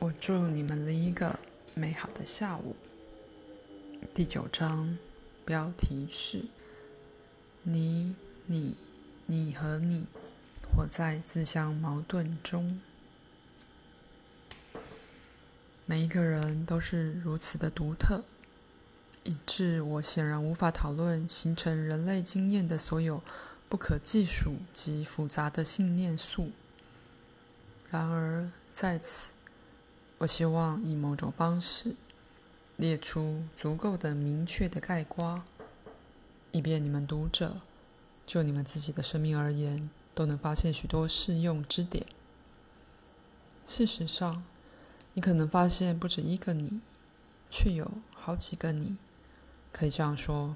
我祝你们了一个美好的下午。第九章标题是：你、你、你和你，活在自相矛盾中。每一个人都是如此的独特，以致我显然无法讨论形成人类经验的所有不可计数及复杂的信念素。然而，在此，我希望以某种方式列出足够的明确的概括，以便你们读者就你们自己的生命而言，都能发现许多适用之点。事实上，你可能发现不止一个你，却有好几个你。可以这样说，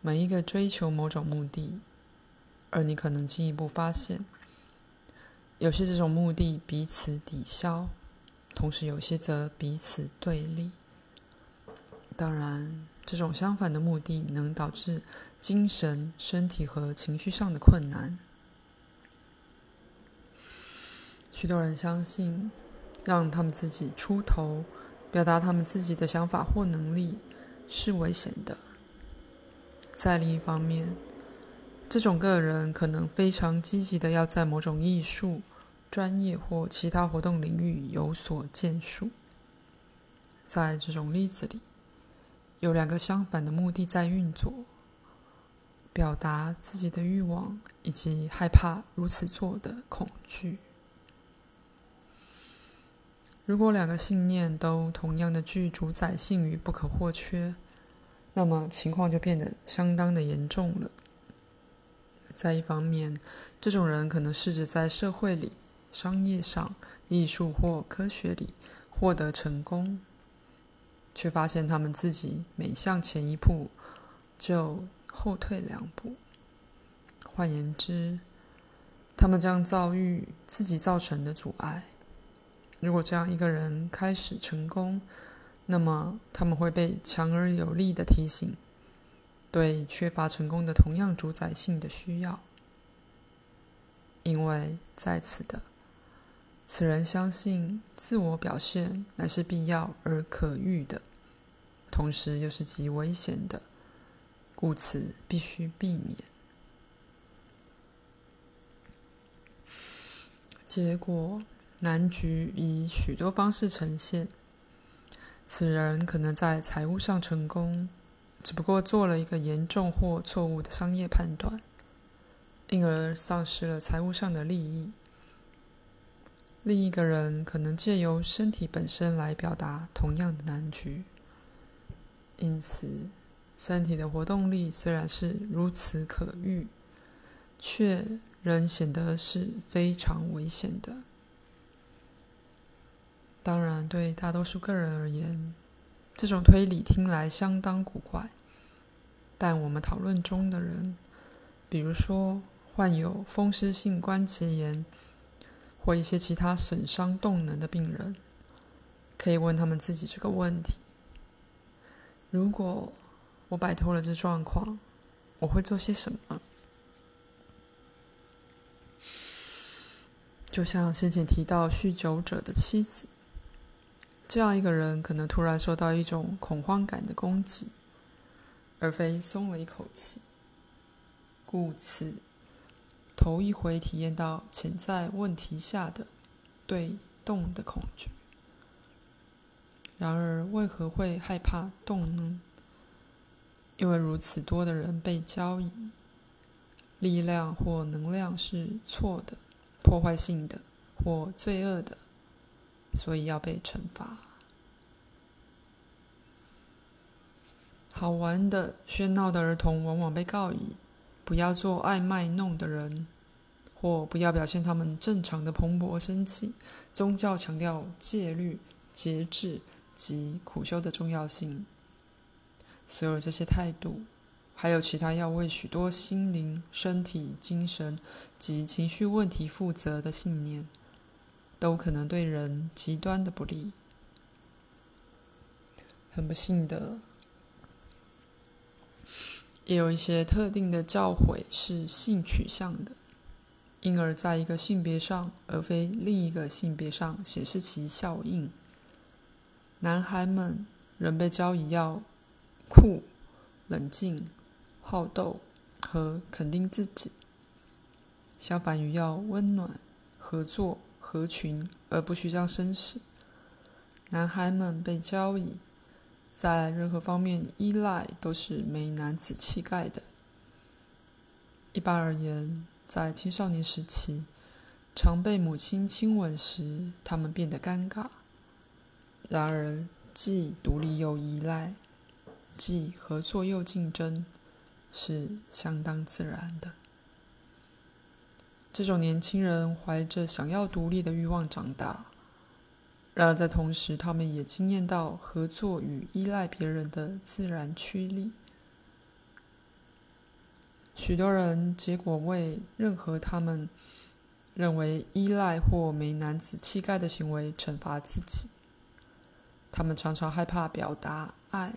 每一个追求某种目的，而你可能进一步发现，有些这种目的彼此抵消，同时有些则彼此对立。当然，这种相反的目的能导致精神、身体和情绪上的困难。许多人相信，让他们自己出头，表达他们自己的想法或能力是危险的。在另一方面，这种个人可能非常积极的要在某种艺术、专业或其他活动领域有所建树。在这种例子里，有两个相反的目的在运作：表达自己的欲望以及害怕如此做的恐惧。如果两个信念都同样的具主宰性与不可或缺，那么情况就变得相当的严重了。在一方面，这种人可能试着在社会里、商业上、艺术或科学里获得成功，却发现他们自己每向前一步就后退两步。换言之，他们将遭遇自己造成的阻碍。如果这样一个人开始成功，那么他们会被强而有力的提醒，对缺乏成功的同样主宰性的需要，因为在此的，此人相信自我表现乃是必要而可遇的，同时又是极危险的，故此必须避免。结果。难局以许多方式呈现。此人可能在财务上成功，只不过做了一个严重或错误的商业判断，因而丧失了财务上的利益。另一个人可能借由身体本身来表达同样的难局，因此身体的活动力虽然是如此可遇，却仍显得是非常危险的。当然，对大多数个人而言，这种推理听来相当古怪。但我们讨论中的人，比如说患有风湿性关节炎或一些其他损伤动能的病人，可以问他们自己这个问题：如果我摆脱了这状况，我会做些什么？就像先前提到酗酒者的妻子。这样一个人可能突然受到一种恐慌感的攻击，而非松了一口气。故此，头一回体验到潜在问题下的对动的恐惧。然而，为何会害怕动呢？因为如此多的人被交易，力量或能量是错的、破坏性的或罪恶的。所以要被惩罚。好玩的、喧闹的儿童往往被告以不要做爱卖弄的人，或不要表现他们正常的蓬勃生气。宗教强调戒律、节制及苦修的重要性。所有这些态度，还有其他要为许多心灵、身体、精神及情绪问题负责的信念。都可能对人极端的不利。很不幸的，也有一些特定的教诲是性取向的，因而在一个性别上而非另一个性别上显示其效应。男孩们仍被教以要酷、冷静、好斗和肯定自己，相反于要温暖、合作、合群而不虚张声势。男孩们被教以在任何方面依赖都是没男子气概的。一般而言，在青少年时期，常被母亲亲吻时，他们变得尴尬。然而，既独立又依赖，既合作又竞争，是相当自然的。这种年轻人怀着想要独立的欲望长大，然而在同时，他们也惊艳到合作与依赖别人的自然驱力。许多人结果为任何他们认为依赖或没男子气概的行为惩罚自己。他们常常害怕表达爱，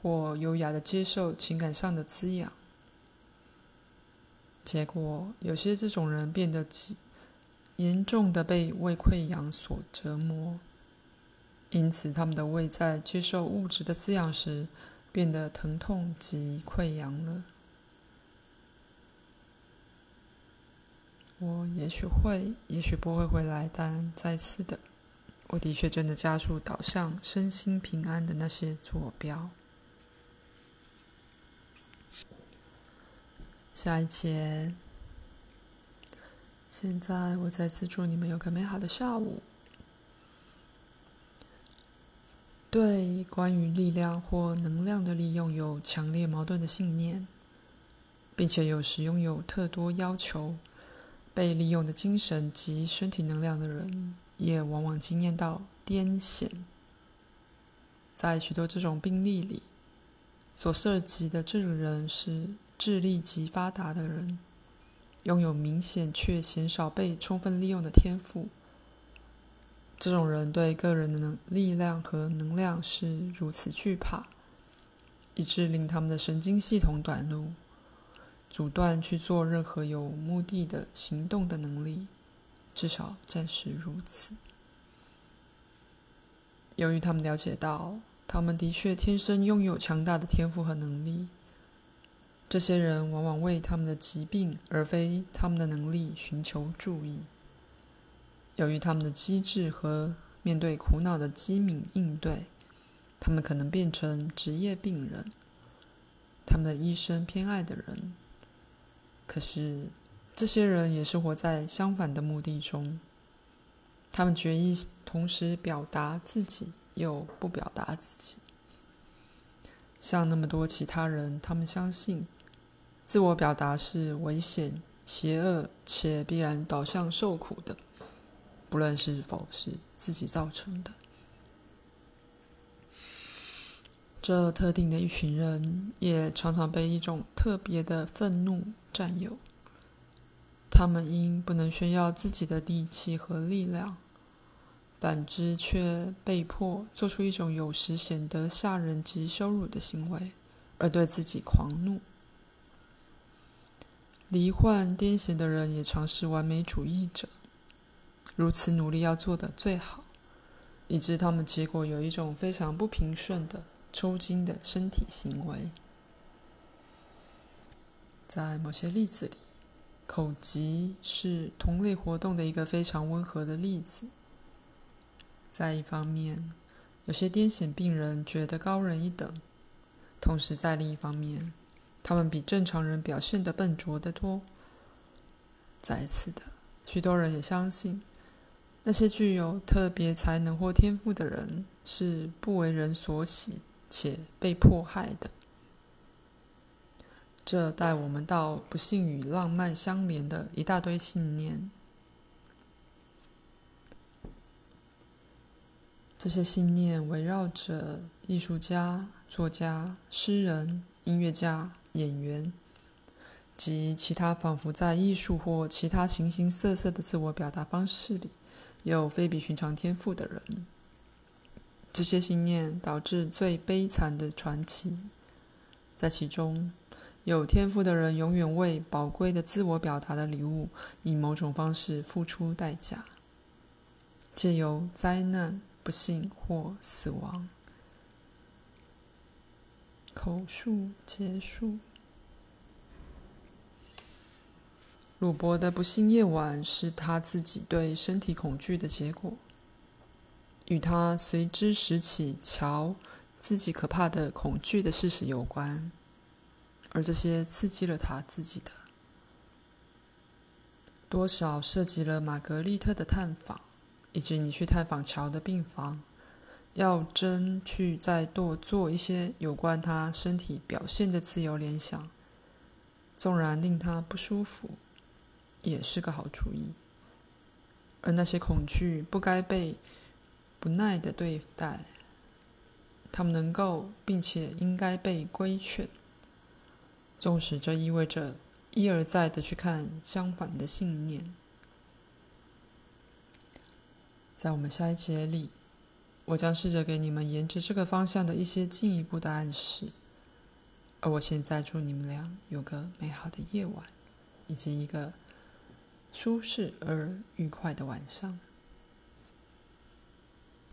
或优雅的接受情感上的滋养。结果，有些这种人变得极严重的被胃溃疡所折磨，因此他们的胃在接受物质的滋养时变得疼痛及溃疡了。我也许会，也许不会回来，但再次的，我的确真的加速导向身心平安的那些坐标。下一节，现在我再次祝你们有个美好的下午。对关于力量或能量的利用有强烈矛盾的信念，并且有时拥有特多要求。被利用的精神及身体能量的人，也往往经验到癫痫。在许多这种病例里，所涉及的这种人是智力极发达的人，拥有明显却鲜少被充分利用的天赋。这种人对个人的能力量和能量是如此惧怕，以致令他们的神经系统短路。阻断去做任何有目的的行动的能力，至少暂时如此。由于他们了解到，他们的确天生拥有强大的天赋和能力，这些人往往为他们的疾病而非他们的能力寻求助益。由于他们的机智和面对苦恼的机敏应对，他们可能变成职业病人，他们的医生偏爱的人。可是，这些人也是活在相反的目的中。他们决意同时表达自己，又不表达自己。像那么多其他人，他们相信自我表达是危险、邪恶且必然导向受苦的，不论是否是自己造成的。这特定的一群人也常常被一种特别的愤怒占有。他们因不能炫耀自己的力气和力量，反之却被迫做出一种有时显得吓人及羞辱的行为，而对自己狂怒。罹患癫痫的人也常是完美主义者，如此努力要做得最好，以致他们结果有一种非常不平顺的。抽筋的身体行为，在某些例子里，口疾是同类活动的一个非常温和的例子。在一方面，有些癫痫病人觉得高人一等；同时，在另一方面，他们比正常人表现得笨拙得多。再次的，许多人也相信，那些具有特别才能或天赋的人是不为人所喜。且被迫害的，这带我们到不幸与浪漫相连的一大堆信念。这些信念围绕着艺术家、作家、诗人、音乐家、演员及其他仿佛在艺术或其他形形色色的自我表达方式里有非比寻常天赋的人。这些信念导致最悲惨的传奇，在其中，有天赋的人永远为宝贵的自我表达的礼物以某种方式付出代价，借由灾难、不幸或死亡。口述结束。鲁伯的不幸夜晚是他自己对身体恐惧的结果，与他随之拾起瞧自己可怕的恐惧的事实有关，而这些刺激了他自己的，多少涉及了玛格丽特的探访，以及你去探访乔的病房。要真去再多做一些有关他身体表现的自由联想，纵然令他不舒服，也是个好主意。而那些恐惧不该被不耐的对待，他们能够并且应该被规劝，纵使这意味着一而再的去看相反的信念。在我们下一节里。我将试着给你们沿着这个方向的一些进一步的暗示，而我现在祝你们俩有个美好的夜晚，以及一个舒适而愉快的晚上。